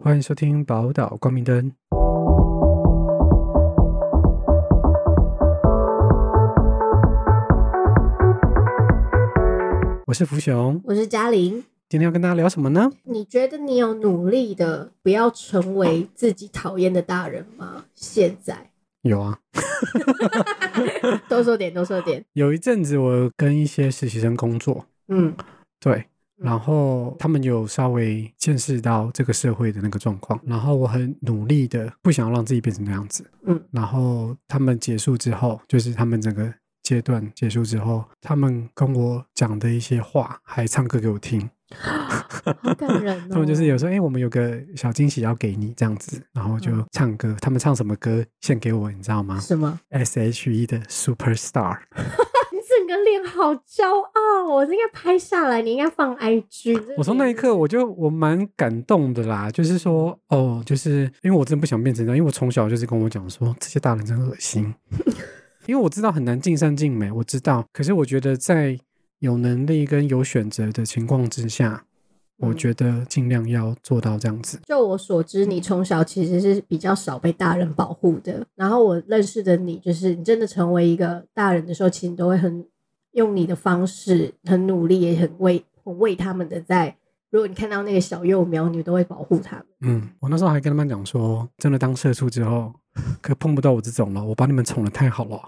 欢迎收听宝岛光明灯。我是福雄，我是嘉玲。今天要跟大家聊什么呢？你觉得你有努力的不要成为自己讨厌的大人吗？现在有啊，多说点，多说点。有一阵子我跟一些实习生工作，嗯对，然后他们有稍微见识到这个社会的那个状况，然后我很努力的不想要让自己变成那样子，嗯然后他们结束之后，就是他们整个阶段结束之后，他们跟我讲的一些话，还唱歌给我听。好感人哦。他们就是有时候，哎、我们有个小惊喜要给你这样子，然后就嗯唱歌。他们唱什么歌献给我，你知道吗什么？？S.H.E 的 Superstar。好骄傲，我应该拍下来，你应该放 IG。我从那一刻我就我蛮感动的啦，就是说哦，就是因为我真的不想变成这样，因为我从小就是跟我讲说这些大人真恶心，因为我知道很难尽善尽美，我知道，可是我觉得在有能力跟有选择的情况之下，我嗯觉得尽量要做到这样子。就我所知，你从小其实是比较少被大人保护的。然后我认识的你，就是你真的成为一个大人的时候，其实你都会很用你的方式，很努力，也很为很为他们的在。如果你看到那个小幼苗，你都会保护他们。嗯，我那时候还跟他们讲说，真的当社畜之后，可碰不到我这种了，我把你们宠的太好了。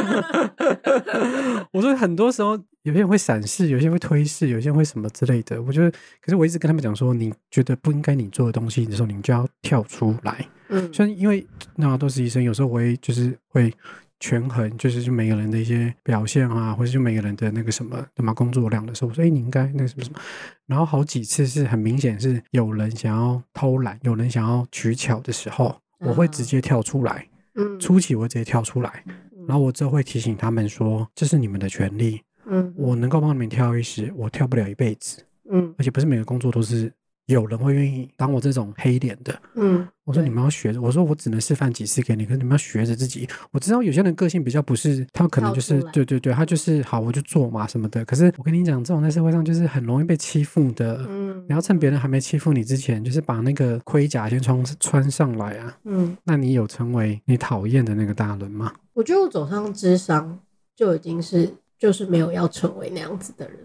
我说很多时候，有些人会闪视，有些人会推视，有些人会什么之类的。我觉得，可是我一直跟他们讲说，你觉得不应该你做的东西的时候，你就要跳出来。嗯虽然因为那都是医生，有时候我会就是会权衡，就是就每个人的一些表现啊，或者就每个人的那个什么什么工作量的时候，我说哎、你应该那个什么什么，然后好几次是很明显是有人想要偷懒，有人想要取巧的时候，我会直接跳出来，嗯。初期我会直接跳出来，然后我之后会提醒他们说，这是你们的权利，嗯。我能够帮你们跳一时，我跳不了一辈子，嗯。而且不是每个工作都是有人会愿意当我这种黑脸的。嗯，我说你们要学着，我说我只能示范几次给你，可是你们要学着自己。我知道有些人个性比较不是，他可能就是对对对，他就是好我就做嘛什么的。可是我跟你讲，这种在社会上就是很容易被欺负的。嗯你要趁别人还没欺负你之前，就是把那个盔甲先穿穿上来啊。嗯，那你有成为你讨厌的那个大人吗？我觉得我走上智商就已经是就是没有要成为那样子的人。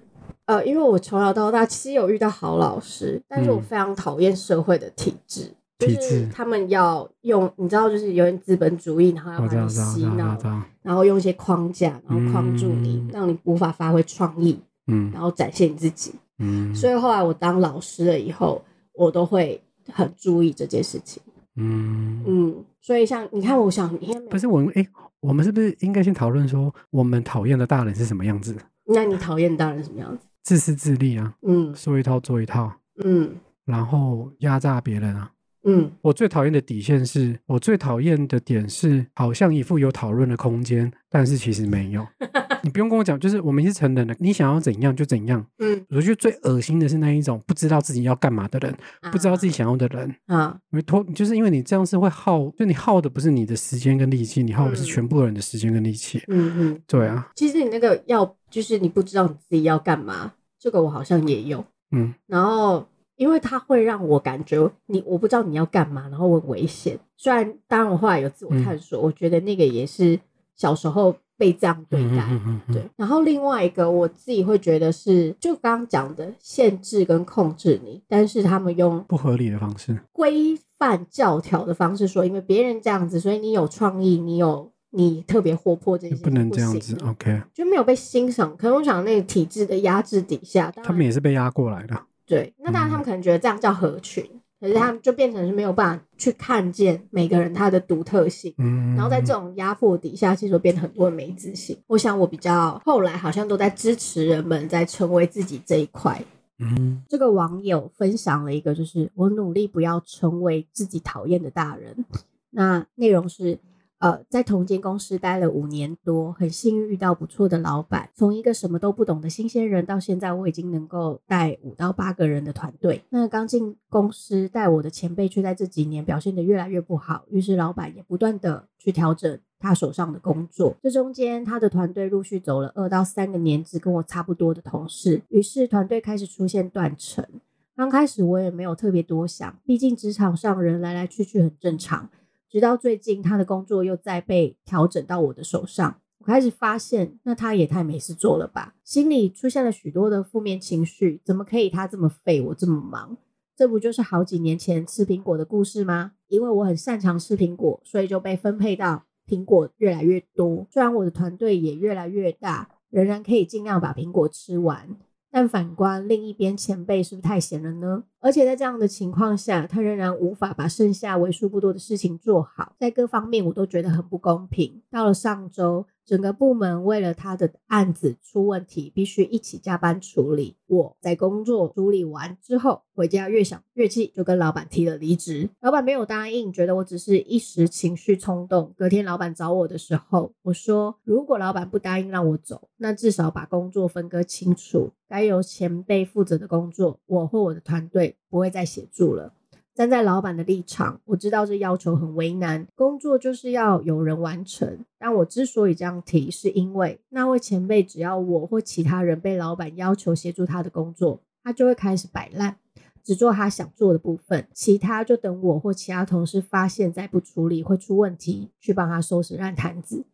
呃，因为我从小到大其实有遇到好老师，但是我嗯非常讨厌社会的体制。就是他们要用，你知道，就是有点资本主义，然后要把你洗脑。然后用一些框架，然后框住你，嗯让你无法发挥创意，嗯然后展现你自己。嗯，所以后来我当老师了以后，我都会很注意这件事情。嗯，嗯，所以像你看，我想不是我们哎，我们是不是应该先讨论说我们讨厌的大人是什么样子？那你讨厌大人什么样子？自私自利啊，嗯说一套做一套。嗯然后压榨别人啊。嗯我最讨厌的底线是，我最讨厌的点是，好像一副有讨论的空间，但是其实没有。你不用跟我讲，就是我们是成人的，你想要怎样就怎样。嗯，我觉得最恶心的是那一种不知道自己要干嘛的人，不知道自己想要的人。啊，因为拖，就是因为你这样是会耗，就你耗的不是你的时间跟力气，你耗的是嗯全部人的时间跟力气。嗯嗯，对啊，其实你那个要就是你不知道你自己要干嘛，这个我好像也有。嗯然后因为它会让我感觉你我不知道你要干嘛，然后我很危险。虽然当然我后来有自我探索，我觉得那个也是小时候被这样对待。嗯嗯嗯对，然后另外一个我自己会觉得是，就刚刚讲的限制跟控制你，但是他们用不合理的方式。规范教条的方式说，因为别人这样子，所以你有创意，你有你特别活泼这些不能这样子，OK？就没有被欣赏。可能我想那个体制的压制底下，他们也是被压过来的。对，那当然他们可能觉得这样叫合群，可是他们就变成是没有办法去看见每个人他的独特性。嗯，然后在这种压迫底下，其实会变得很多人没自信。我想我比较后来好像都在支持人们在成为自己这一块。嗯这个网友分享了一个，就是我努力不要成为自己讨厌的大人。那内容是，呃，在同间公司待了五年多，很幸运遇到不错的老板。从一个什么都不懂的新鲜人，到现在我已经能够带五到八个人的团队。那刚进公司带我的前辈，却在这几年表现得越来越不好，于是老板也不断的去调整他手上的工作。这中间，他的团队陆续走了二到三个年资跟我差不多的同事，于是团队开始出现断层。刚开始我也没有特别多想，毕竟职场上人来来去去很正常。直到最近，他的工作又再被调整到我的手上，我开始发现，那他也太没事做了吧？心里出现了许多的负面情绪，怎么可以他这么废，我这么忙？这不就是好几年前吃苹果的故事吗？因为我很擅长吃苹果，所以就被分配到苹果越来越多。虽然我的团队也越来越大，仍然可以尽量把苹果吃完。但反观另一边，前辈是不是太闲了呢？而且在这样的情况下，他仍然无法把剩下为数不多的事情做好，在各方面我都觉得很不公平。到了上周。整个部门为了他的案子出问题，必须一起加班处理。我在工作处理完之后，回家越想越气，就跟老板提了离职。老板没有答应，觉得我只是一时情绪冲动。隔天老板找我的时候，我说：如果老板不答应让我走，那至少把工作分割清楚，该由前辈负责的工作，我或我的团队不会再协助了。站在老板的立场，我知道这要求很为难，工作就是要有人完成。但我之所以这样提，是因为那位前辈只要我或其他人被老板要求协助他的工作，他就会开始摆烂，只做他想做的部分，其他就等我或其他同事发现再不处理会出问题，去帮他收拾烂摊子。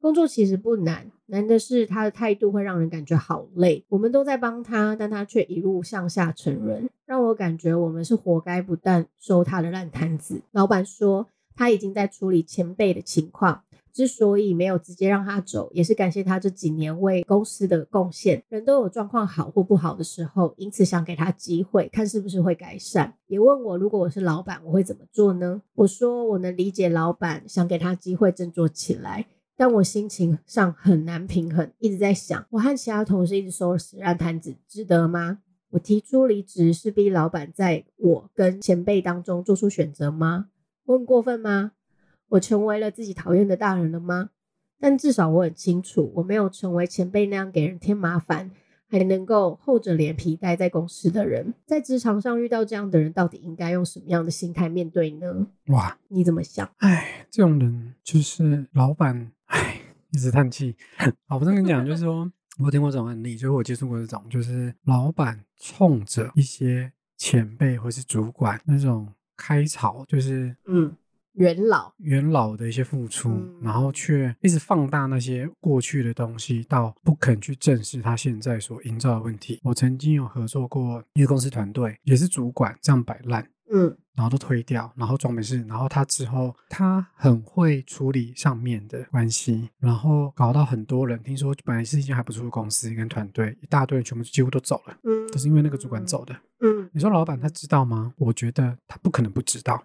工作其实不难，难的是他的态度会让人感觉好累。我们都在帮他，但他却一路向下沉沦，让我感觉我们是活该，不但收他的烂摊子。老板说他已经在处理前辈的情况，之所以没有直接让他走，也是感谢他这几年为公司的贡献。人都有状况好或不好的时候，因此想给他机会，看是不是会改善。也问我如果我是老板，我会怎么做呢？我说我能理解老板想给他机会振作起来。但我心情上很难平衡，一直在想，我和其他同事一直收拾烂摊子，值得吗？我提出离职是逼老板在我跟前辈当中做出选择吗？我很过分吗？我成为了自己讨厌的大人了吗？但至少我很清楚，我没有成为前辈那样给人添麻烦，还能够厚着脸皮待在公司的人。在职场上遇到这样的人，到底应该用什么样的心态面对呢？哇，你怎么想？哎，这种人就是老板。唉，一直叹气。好，我跟你讲，就是说，我听过这种案例，就是我接触过这种，就是老板冲着一些前辈或是主管那种开槽，就是嗯，元老元老的一些付出，然后却一直放大那些过去的东西，到不肯去正视他现在所营造的问题。我曾经有合作过一个公司团队，也是主管这样摆烂。嗯，然后都推掉，然后装没事，然后他之后他很会处理上面的关系，然后搞到很多人听说本来是一间还不错的公司跟团队，一大堆人全部几乎都走了，嗯，都是因为那个主管走的，嗯，你说老板他知道吗？我觉得他不可能不知道，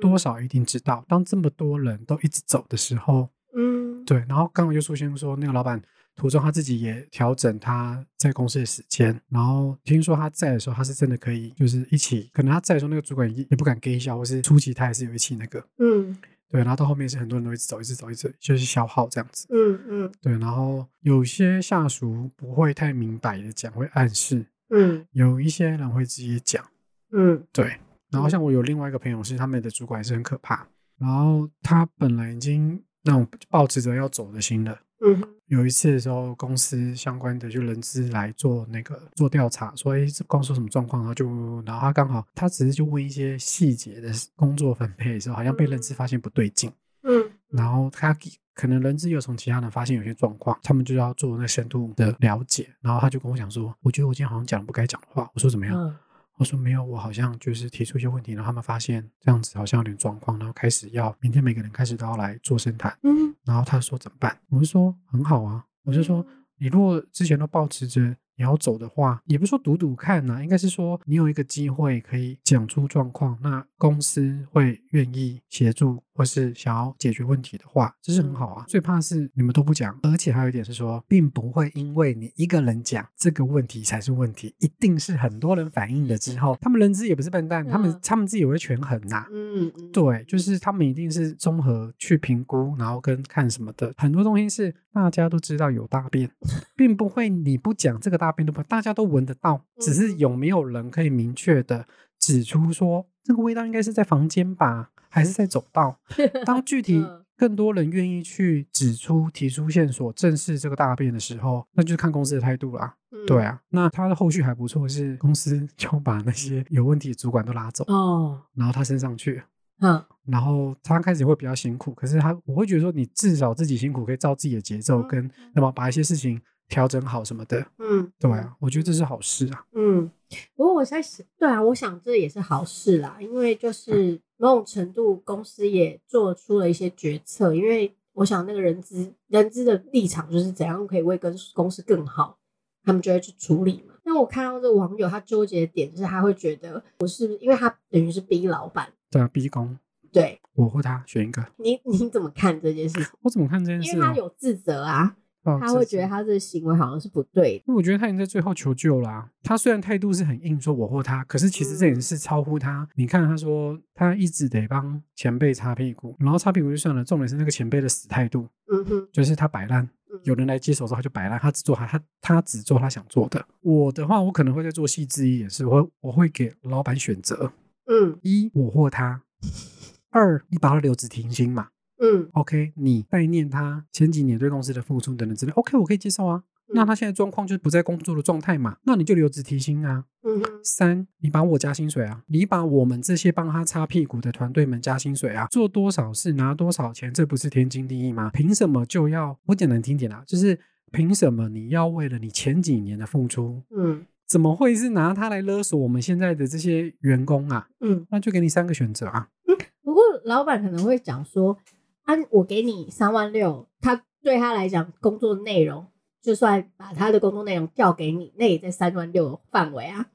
多少一定知道。当这么多人都一直走的时候，嗯，对，然后刚刚就出现说那个老板。途中他自己也调整他在公司的时间，然后听说他在的时候，他是真的可以，就是一起。可能他在的时候，那个主管也也不敢给笑，或是初期他也是有一起那个，嗯，对。然后到后面是很多人都一直走，一直走，一直就是消耗这样子，嗯嗯，对。然后有些下属不会太明白的讲，会暗示，嗯，有一些人会直接讲，嗯，对。然后像我有另外一个朋友是他们的主管是很可怕，然后他本来已经那种抱持着要走的心了。嗯，有一次的时候，公司相关的就人资来做那个做调查，说哎，这公司什么状况？然后就，然后他刚好他只是就问一些细节的工作分配的时候，好像被人资发现不对劲。嗯，然后他可能人资又从其他人发现有些状况，他们就要做那深度的了解。然后他就跟我讲说，我觉得我今天好像讲了不该讲的话。我说怎么样？我说没有，我好像就是提出一些问题，然后他们发现这样子好像有点状况，然后开始要明天每个人开始都要来做深谈。嗯，然后他说怎么办？我就说很好啊，我就说你如果之前都保持着。你要走的话，也不是说赌赌看呐，应该是说你有一个机会可以讲出状况，那公司会愿意协助或是想要解决问题的话，这是很好啊。最怕是你们都不讲，而且还有一点是说，并不会因为你一个人讲这个问题才是问题，一定是很多人反映了之后，他们人资也不是笨蛋，他们他们自己也会权衡呐。嗯，对，就是他们一定是综合去评估，然后跟看什么的，很多东西是大家都知道有大便，并不会你不讲这个大。大便都不，大家都闻得到，只是有没有人可以明确的指出说这个味道应该是在房间吧，还是在走道？当具体更多人愿意去指出、提出线索、正视这个大便的时候，那就是看公司的态度啦。嗯。对，啊，那他的后续还不错，是公司 就把那些有问题的主管都拉走，哦，然后他升上去，嗯。然后他开始会比较辛苦，可是他我会觉得说，你至少自己辛苦可以照自己的节奏嗯跟那么把一些事情调整好什么的，嗯，对啊，我觉得这是好事啊。嗯，不过我在想，对啊，我想这也是好事啦，因为就是某种程度公司也做出了一些决策，因为我想那个人资人资的立场就是怎样可以为跟公司更好，他们就会去处理嘛。那我看到这个网友他纠结的点就是他会觉得我是因为他等于是逼老板，对啊，逼宫，对我或他选一个，你你怎么看这件事情？我怎么看这件事因为他？有自责啊，哦他会觉得，他这个行为好像是不对的。因为我觉得他已经在最后求救啦、他虽然态度是很硬，说我或他，可是其实这也是超乎他。你看，他说他一直得帮前辈擦屁股，然后擦屁股就算了，重点是那个前辈的死态度，嗯哼，就是他摆烂。嗯有人来接手之后，他就摆烂，他只做他他他只做他想做的。我的话，我可能会再做细致一点，是我我会给老板选择：嗯一，我或他；二，你把他留职停薪嘛。嗯 OK，你概念他前几年对公司的付出等等之类，OK，我可以接受啊。那他现在状况就是不在工作的状态嘛，那你就留职提薪啊。嗯哼三，你把我加薪水啊，你把我们这些帮他擦屁股的团队们加薪水啊，做多少事拿多少钱，这不是天经地义吗？凭什么就要我讲难听点啊，就是凭什么你要为了你前几年的付出，嗯怎么会是拿他来勒索我们现在的这些员工啊？嗯。那就给你三个选择啊。嗯不过老板可能会讲说，啊，我给你三万六，他对他来讲工作内容，就算把他的工作内容调给你，那也在三万六的范围啊。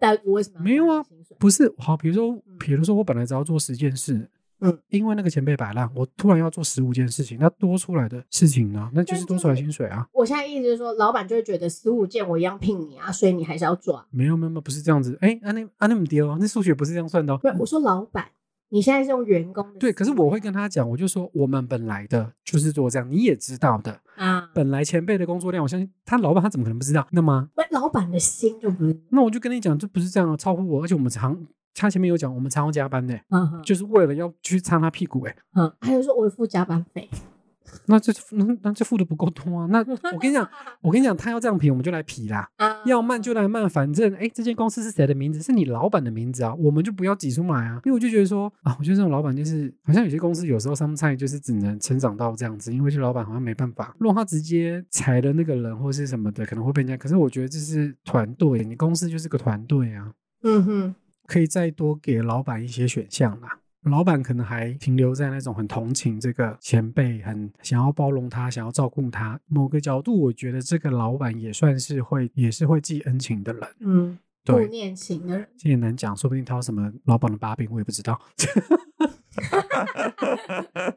但我为什么没有啊？不是好，比如说，比如说我本来只要做十件事，嗯，因为那个钱被摆烂，我突然要做十五件事情，那多出来的事情呢，那就是多出来薪水啊。我现在意思就是说，老板就会觉得十五件我一样聘你啊，所以你还是要做啊。没有没有没有，不是这样子。哎，啊那啊那么低哦，那数学不是这样算的哦。不是，我说老板，你现在是用员工的对，可是我会跟他讲，我就说我们本来的就是做这样，你也知道的，啊，本来前辈的工作量，我相信他老板他怎么可能不知道？那么，那，老板的心就不是，那我就跟你讲，这不是这样啊，超乎我，而且我们常他前面有讲，我们常常加班的，嗯哼就是为了要去擦他屁股，哎，嗯，还有说我会付加班费，那这那那这付的不够多啊。那 我跟你讲，我跟你讲，他要这样评，我们就来批啦。啊，要慢就来慢，反正哎，这间公司是谁的名字？是你老板的名字啊，我们就不要挤出来啊。因为我就觉得说啊，我觉得这种老板就是，好像有些公司有时候上菜就是只能成长到这样子，因为这老板好像没办法。如果他直接裁了那个人或是什么的，可能会被人家。可是我觉得这是团队，你公司就是个团队啊，嗯哼，可以再多给老板一些选项啦。老板可能还停留在那种很同情这个前辈，很想要包容他，想要照顾他。某个角度，我觉得这个老板也算是会，也是会记恩情的人。嗯，顾对，念情的人，这也难讲，说不定他有什么老板的把柄，我也不知道，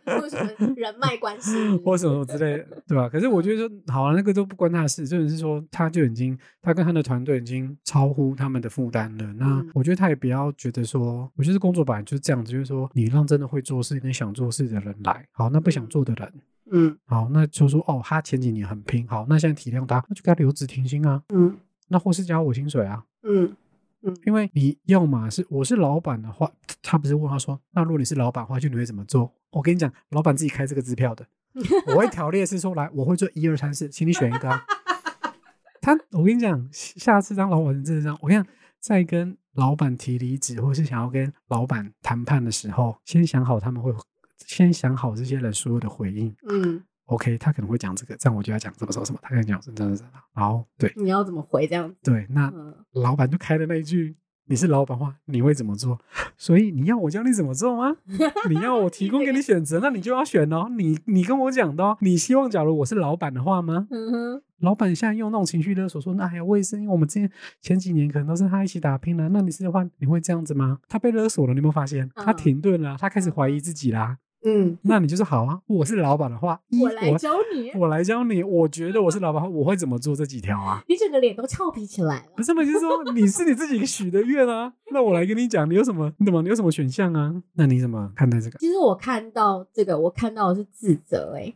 或什么人脉关系，或什么之类的，对吧？可是我觉得说，好啊，那个都不关他的事，真的是说，他就已经，他跟他的团队已经超乎他们的负担了。那嗯我觉得他也不要觉得说，我觉得工作本来就是这样子，就是说，你让真的会做事、你想做事的人来，好，那不想做的人，嗯好，那就说哦，他前几年很拼，好，那现在体谅他，那就给他留职停薪啊，嗯那或是加我薪水啊。嗯因为你要嘛是我是老板的话，他不是问他说，那如果你是老板的话，就你会怎么做？我跟你讲，老板自己开这个支票的，我会条列是说，来，我会做一二三四，请你选一个、啊。他，我跟你讲，下次当老板真的这样，我跟你讲，在跟老板提离职或是想要跟老板谈判的时候，先想好他们会，先想好这些人所有的回应。嗯，OK，他可能会讲这个，这样我就要讲什么什么什么，他可能讲是真的是，好，对你要怎么回这样子？对，那嗯老板就开了那一句：“你是老板的话，你会怎么做？”所以你要我教你怎么做吗？你要我提供给你选择，那你就要选哦。你你跟我讲的哦，你希望假如我是老板的话吗？嗯哼，老板现在用那种情绪勒索说：“那哎呀，我也是，因为我们之前前几年可能都是他一起打拼的，那你是的话，你会这样子吗？”他被勒索了，你有没有发现？他嗯停顿了，他开始怀疑自己啦。嗯，那你就是好啊，我是老板的话，一我来教你，我来教你，我觉得我是老板，我会怎么做这几条啊？你整个脸都俏皮起来了不。是嘛？就是说你是你自己许的愿啊，那我来跟你讲，你有什么？你怎么？你有什么选项啊？那你怎么看待这个其实我看到这个，我看到的是自责、欸，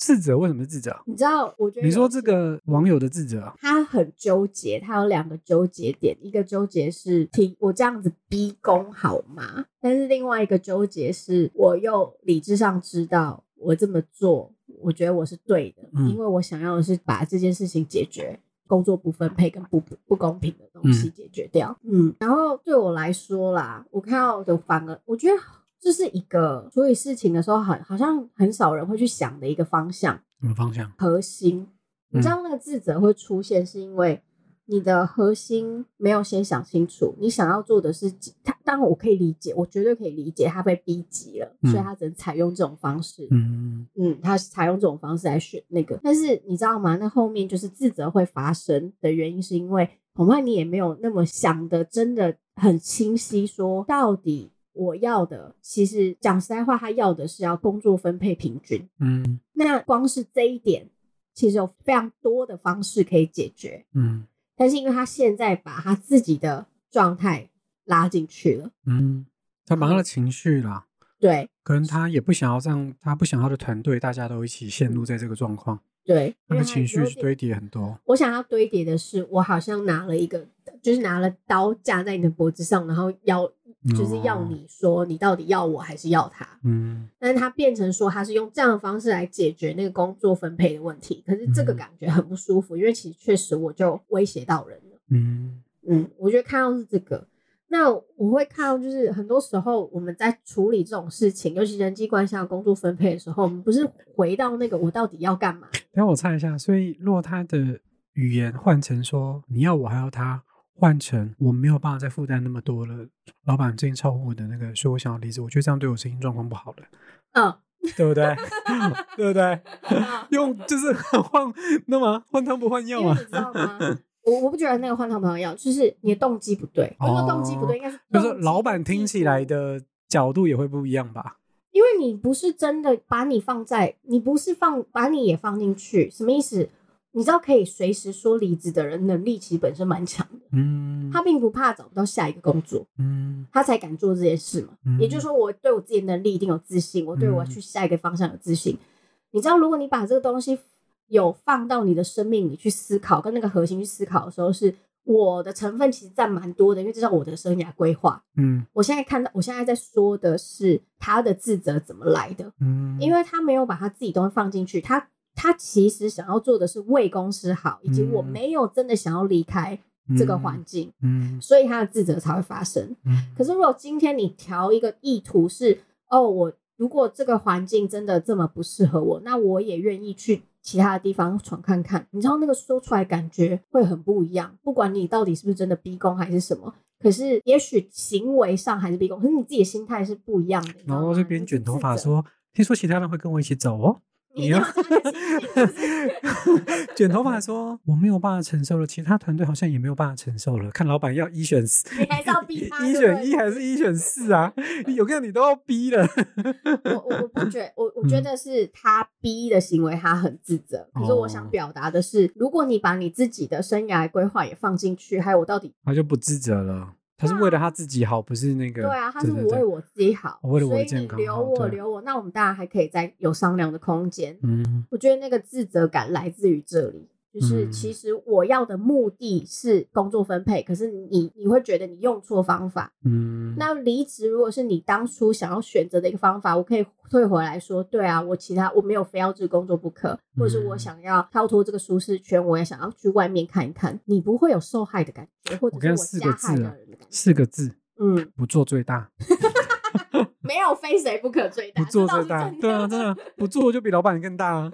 自责为什么是自责？你知道，我觉得你说这个网友的自责啊，他很纠结，他有两个纠结点，一个纠结是听我这样子逼宫好吗？但是另外一个纠结是我又理智上知道我这么做，我觉得我是对的，嗯因为我想要的是把这件事情解决。工作不分配跟不不公平的东西解决掉，嗯，然后对我来说啦，我看到的反而我觉得这是一个处理事情的时候很好像很少人会去想的一个方向，什么方向？核心。你知道那个自责会出现，是因为你的核心没有先想清楚，你想要做的是他。当然，我可以理解，我绝对可以理解他被逼急了，嗯所以他只能采用这种方式。嗯嗯，他采用这种方式来选那个。但是你知道吗？那后面就是自责会发生的原因，是因为恐怕你也没有那么想的真的很清晰，说到底我要的，其实讲实在话，他要的是要工作分配平均。嗯。那光是这一点，其实有非常多的方式可以解决。嗯。但是因为他现在把他自己的状态拉进去了，嗯，他把他的情绪啦，对。可能他也不想要让他不想要的团队大家都一起陷入在这个状况，对，因为他他的情绪堆叠很多。我想要堆叠的是，我好像拿了一个，就是拿了刀架在你的脖子上，然后要就是要你说你到底要我还是要他。嗯但是他变成说他是用这样的方式来解决那个工作分配的问题，可是这个嗯感觉很不舒服，因为其实确实我就威胁到人了。嗯嗯，我觉得看到是这个。那我会看到，就是很多时候我们在处理这种事情，尤其人际关系和工作分配的时候，我们不是回到那个我到底要干嘛？等下我猜一下，所以如果他的语言换成说你要我还要他，换成我没有办法再负担那么多了，老板最近超乎我的那个，所以我想要离职，我觉得这样对我身心状况不好了，嗯，对不对？对不对？用就是换那么换汤不换药啊你，知道吗？我我不觉得那个换汤不换药，就是你的动机不对。我说动机不对，应该是哦就是老板听起来的角度也会不一样吧？因为你不是真的把你放在，你不是放把你也放进去，什么意思？你知道可以随时说离职的人，能力其实本身蛮强的，嗯，他并不怕找不到下一个工作，嗯他才敢做这件事嘛。嗯也就是说，我对我自己的能力一定有自信，我对我嗯去下一个方向有自信。你知道，如果你把这个东西有放到你的生命里去思考，跟那个核心去思考的时候，是我的成分其实占蛮多的，因为这是我的生涯规划。嗯。我现在看到，我现在在说的是他的自责怎么来的，嗯，因为他没有把他自己东西放进去，他他其实想要做的是为公司好，以及我嗯没有真的想要离开这个环境，嗯。所以他的自责才会发生。嗯，可是如果今天你调一个意图是，哦，我如果这个环境真的这么不适合我，那我也愿意去其他的地方闯看看。你知道那个说出来感觉会很不一样，不管你到底是不是真的逼宫还是什么，可是也许行为上还是逼宫，可是你自己的心态是不一样的。然后这边卷头发，说，听说其他人会跟我一起走哦。你你要要这样子是不是卷头发说我没有办法承受了，其他团队好像也没有办法承受了。看老板要一选四，你还是要逼他一选一还是一选四啊？有个你都要逼了。我我我不觉我我觉得是他逼的行为，他很自责。可是我想哦表达的是，如果你把你自己的生涯规划也放进去，还有我到底他就不自责了，他是为了他自己好，不是那个。对啊，他是我为我自己好，我为了我的所以健康你留我留我，那我们当然还可以再有商量的空间。嗯我觉得那个自责感来自于这里，就是嗯。其实我要的目的是工作分配，可是你你会觉得你用错方法。嗯，那离职如果是你当初想要选择的一个方法，我可以退回来说，对啊，我其他我没有非要这个工作不可，或者是我嗯。想要跳脱这个舒适圈，我也想要去外面看一看，你不会有受害的感觉，或者是我加害的人的感觉。四个字，嗯，不做最大，没有非谁不可最大，不做最大，对啊，真的不做就比老板更大啊。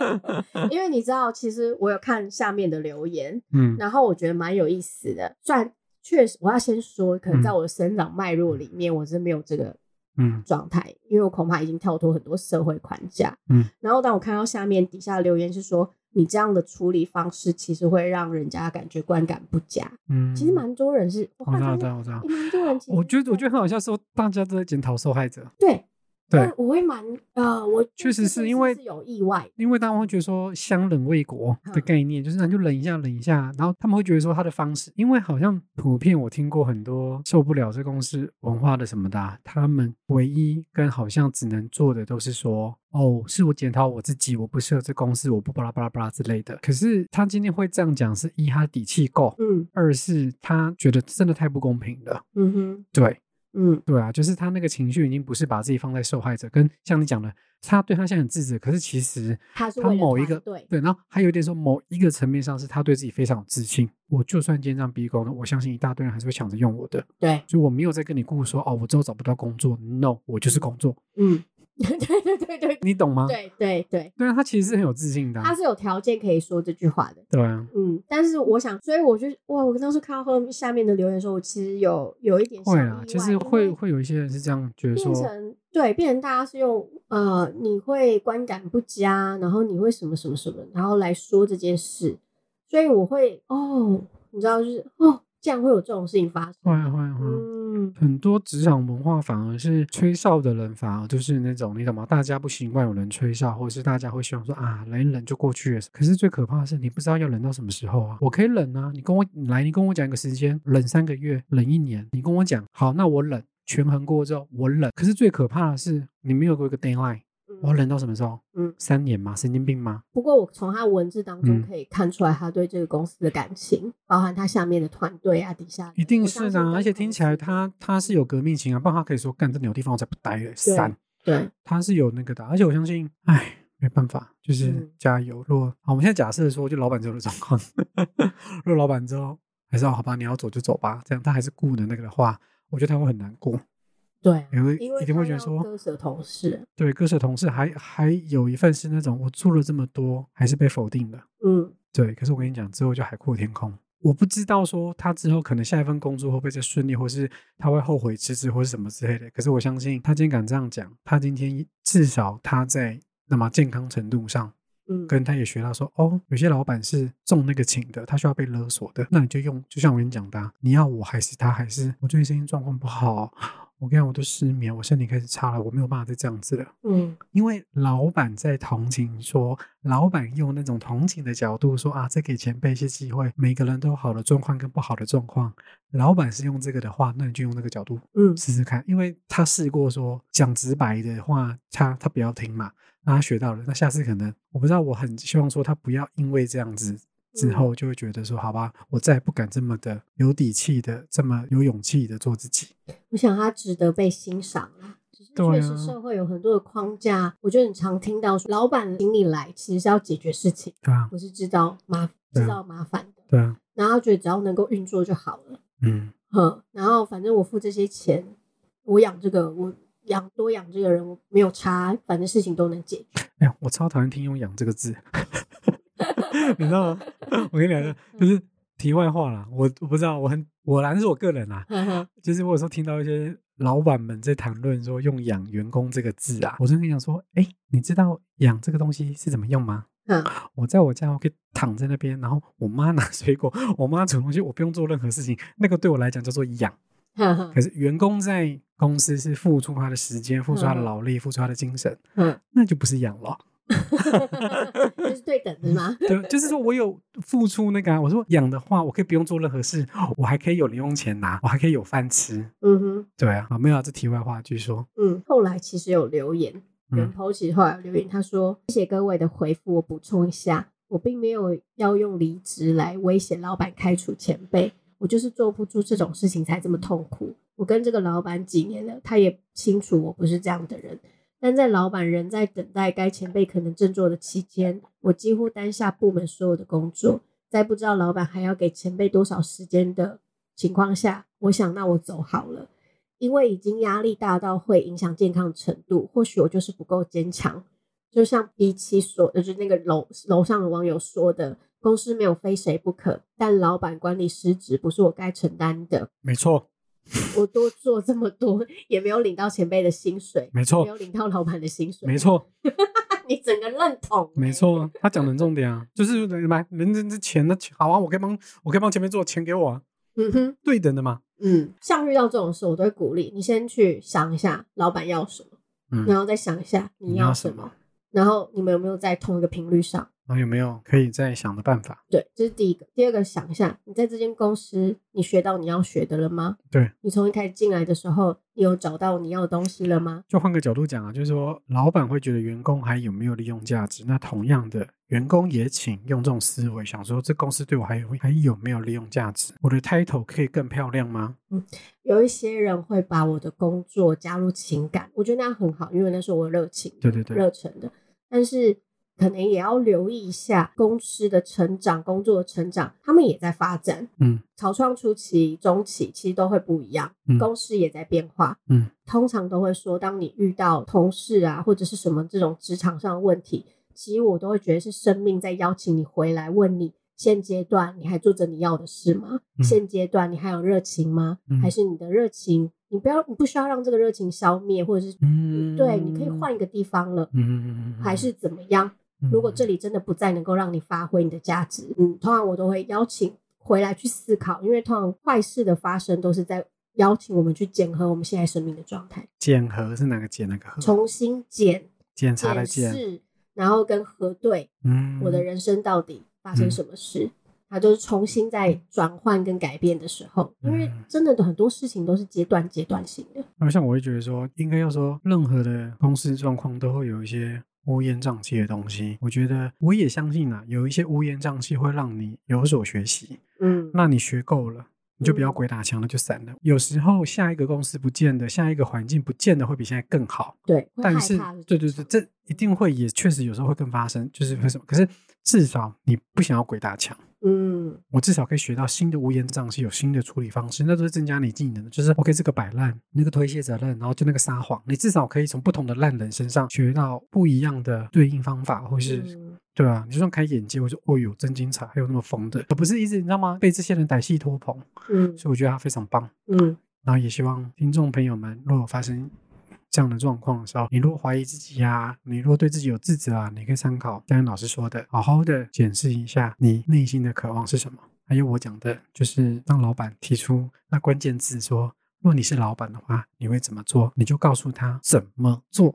因为你知道，其实我有看下面的留言，嗯然后我觉得蛮有意思的。虽然确实，我要先说，可能在我的生长脉络里面，我是没有这个嗯状态，因为我恐怕已经跳脱很多社会框架。嗯，然后当我看到下面底下留言是说，你这样的处理方式其实会让人家感觉观感不佳。嗯，其实蛮多人是，我我知道，发现我知道，我知道。诶蛮多人其实我觉得，我觉得很好笑，说大家都在检讨受害者。对对我我会蛮呃，我确实是因为是有意外，因为大家会觉得说相忍为国的概念，就是那就冷一下，冷一下，然后他们会觉得说他的方式，因为好像普遍我听过很多受不了这公司文化的什么的啊、他们唯一跟好像只能做的都是说，哦，是我检讨我自己，我不适合这公司，我不巴拉巴拉巴拉之类的。可是他今天会这样讲，是一他底气够，嗯二是他觉得真的太不公平了。嗯哼，对，嗯。对啊，就是他那个情绪已经不是把自己放在受害者，跟像你讲的，他对他现在很自责，可是其实他某一个团队对，然后还有一点说某一个层面上是他对自己非常有自信。我就算今天这样逼宫了，我相信一大堆人还是会抢着用我的，对，所以我没有在跟你顾说哦，我之后找不到工作，no，我就是工作，嗯，对对对对你懂吗？对对对，对啊，他其实是很有自信的啊、他是有条件可以说这句话的。对啊，嗯，但是我想，所以我就哇，我当时看到后面下面的留言的时候，我其实有有一点会啊，外其实会为会有一些人是这样觉得变说，成对，变成大家是用呃，你会观感不佳，然后你会什么什么什么，然后来说这件事，所以我会哦，你知道，就是哦，这样会有这种事情发生，会啊会啊会。啊。嗯，很多职场文化反而是吹哨的人，反而就是那种你懂吗？大家不习惯有人吹哨，或者是大家会希望说啊，忍一忍就过去了。可是最可怕的是，你不知道要忍到什么时候啊！我可以忍啊，你跟我你来，你跟我讲一个时间，忍三个月，忍一年，你跟我讲好，那我忍，权衡过之后我忍。可是最可怕的是，你没有过一个 deadline，我忍到什么时候？嗯，三年吗？神经病吗？不过我从他文字当中嗯可以看出来，他对这个公司的感情，包含他下面的团队啊，底下一定是的啊，而且听起来他他是有革命情啊，不然他可以说干这鸟地方我才不待了，三。对，他是有那个的，而且我相信，哎，没办法，就是嗯加油。如果好，我们现在假设说，就老板之后的状况，如果老板之后还是要好吧，你要走就走吧，这样他还是顾的那个的话，我觉得他会很难过，对，也会因为一定会觉得说，割舍同事，对，割舍同事还还有一份是那种我做了这么多，还是被否定的，嗯对。可是我跟你讲，之后就海阔天空。我不知道说他之后可能下一份工作会不会再顺利，或是他会后悔辞职或是什么之类的。可是我相信他今天敢这样讲，他今天至少他在那么健康程度上，嗯，跟他也学到说，哦，有些老板是重那个情的，他需要被勒索的，那你就用，就像我跟你讲的啊、你要我还是他，还是我最近身体状况不好，我跟你讲我都失眠，我身体开始差了，我没有办法再这样子了。嗯因为老板在同情说，老板用那种同情的角度说啊，再给前辈一些机会，每个人都有好的状况跟不好的状况。老板是用这个的话，那你就用那个角度嗯试试看，因为他试过说讲直白的话，他他不要听嘛，那他学到了，那下次可能我不知道，我很希望说他不要因为这样子之嗯后就会觉得说，好吧，我再也不敢这么的有底气的，这么有勇气的做自己。我想他值得被欣赏啊。只是对确实啊社会有很多的框架，我觉得你常听到说，老板请你来其实是要解决事情，对啊，我是知道麻对啊制造麻烦的。对啊，然后他觉得只要能够运作就好了，嗯，哼。然后反正我付这些钱，我养这个，我养多养这个人，我没有差，反正事情都能解决。哎呀，我超讨厌听用“养”这个字，你知道吗？我跟你讲，就是题外话啦。我我不知道，我很我啦，这是我个人啦。呵呵就是我有时候听到一些老板们在谈论说用“养员工”这个字啊，我就跟你讲说，哎，你知道“养”这个东西是怎么用吗？嗯我在我家，我可以躺在那边，然后我妈拿水果，我妈煮东西，我不用做任何事情，那个对我来讲叫做养。可是员工在公司是付出他的时间，付出他的劳力，付出他的精神，嗯，那就不是养了。这是对等的吗？对，就是说我有付出那个、啊，我说养的话，我可以不用做任何事，我还可以有零用钱拿，我还可以有饭吃。嗯哼，对啊，好，没有啊，这题外话，继续说。嗯。后来其实有留言，袁嗯抛其实后来有留言，他说：“谢谢各位的回复，我补充一下，我并没有要用离职来威胁老板开除前辈，我就是做不出这种事情才这么痛苦。我跟这个老板几年了，他也清楚我不是这样的人。但在老板仍在等待该前辈可能振作的期间，我几乎担下部门所有的工作，在不知道老板还要给前辈多少时间的情况下，我想那我走好了。因为已经压力大到会影响健康程度，或许我就是不够坚强。就像 B 七说的，就是那个楼楼上的网友说的，公司没有非谁不可，但老板管理失职不是我该承担的。没错，我多做这么多，也没有领到前辈的薪水，没错没有领到老板的薪水，没，错，你整个认同、没错啊，他讲的重点啊，就是买人家这钱的好啊，我可以帮，我可以帮前辈做，钱给我啊，嗯哼，对等的嘛。嗯，像遇到这种事，我都会鼓励你先去想一下，老板要什么。嗯，然后再想一下你你要什么要什么，然后你们有没有在同一个频率上？然后有没有可以再想的办法？对，这是第一个。第二个，想一下，你在这间公司，你学到你要学的了吗？对，你从一开始进来的时候，你有找到你要的东西了吗？就换个角度讲啊，就是说，老板会觉得员工还有没有利用价值？那同样的，员工也请用这种思维想说，这公司对我还有还有没有利用价值？我的 title 可以更漂亮吗？嗯有一些人会把我的工作加入情感，我觉得那样很好，因为那是我热情、对对对热忱的。但是可能也要留意一下公司的成长、工作的成长，他们也在发展。嗯草创初期、中期其实都会不一样，嗯公司也在变化。嗯，通常都会说，当你遇到同事啊或者是什么这种职场上的问题，其实我都会觉得是生命在邀请你回来，问你现阶段你还做着你要的事吗？嗯现阶段你还有热情吗？嗯还是你的热情，你不要，你不需要让这个热情消灭，或者是、嗯对，你可以换一个地方了，嗯，还是怎么样？如果这里真的不再能够让你发挥你的价值，嗯，通常我都会邀请回来去思考，因为通常坏事的发生都是在邀请我们去检核我们现在生命的状态，检核是哪个检哪个核？重新检检查的检。然后跟核对嗯，我的人生到底发生什么事。它就是重新在转换跟改变的时候，因为嗯真的很多事情都是阶段阶段性的。那像我会觉得说，应该要说，任何的公司状况都会有一些乌烟瘴气的东西。我觉得我也相信啊，有一些乌烟瘴气会让你有所学习。嗯，那你学够了，你就不要嗯鬼打墙了，就散了。有时候下一个公司不见得，下一个环境不见得会比现在更好。对，但是，对对对，这一定会也确实有时候会更发生，就是为什么？可是至少你不想要鬼打墙。嗯我至少可以学到新的乌烟瘴气，有新的处理方式，那都是增加你技能的。就是 OK，这个摆烂，那个推卸责任，然后就那个撒谎，你至少可以从不同的烂人身上学到不一样的对应方法，或是、嗯对啊，你就算开眼界，我说哦哟真精彩，还有那么疯的，而不是一直你知道吗？被这些人歹戏拖棚，嗯所以我觉得他非常棒。嗯然后也希望听众朋友们，如果发生这样的状况的时候，你如果怀疑自己呀、你如果对自己有自责啊，你可以参考刚才老师说的，好好的检视一下你内心的渴望是什么。还有我讲的，就是当老板提出那关键字说，如果你是老板的话，你会怎么做？你就告诉他怎么做。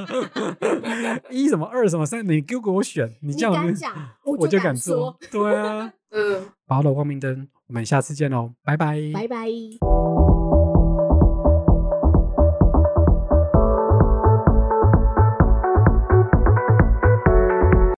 一什么二什么三，你给我选，你你这样子敢讲，我就敢说做。。对啊，嗯，拔了光明灯，我们下次见喽，拜拜，拜拜。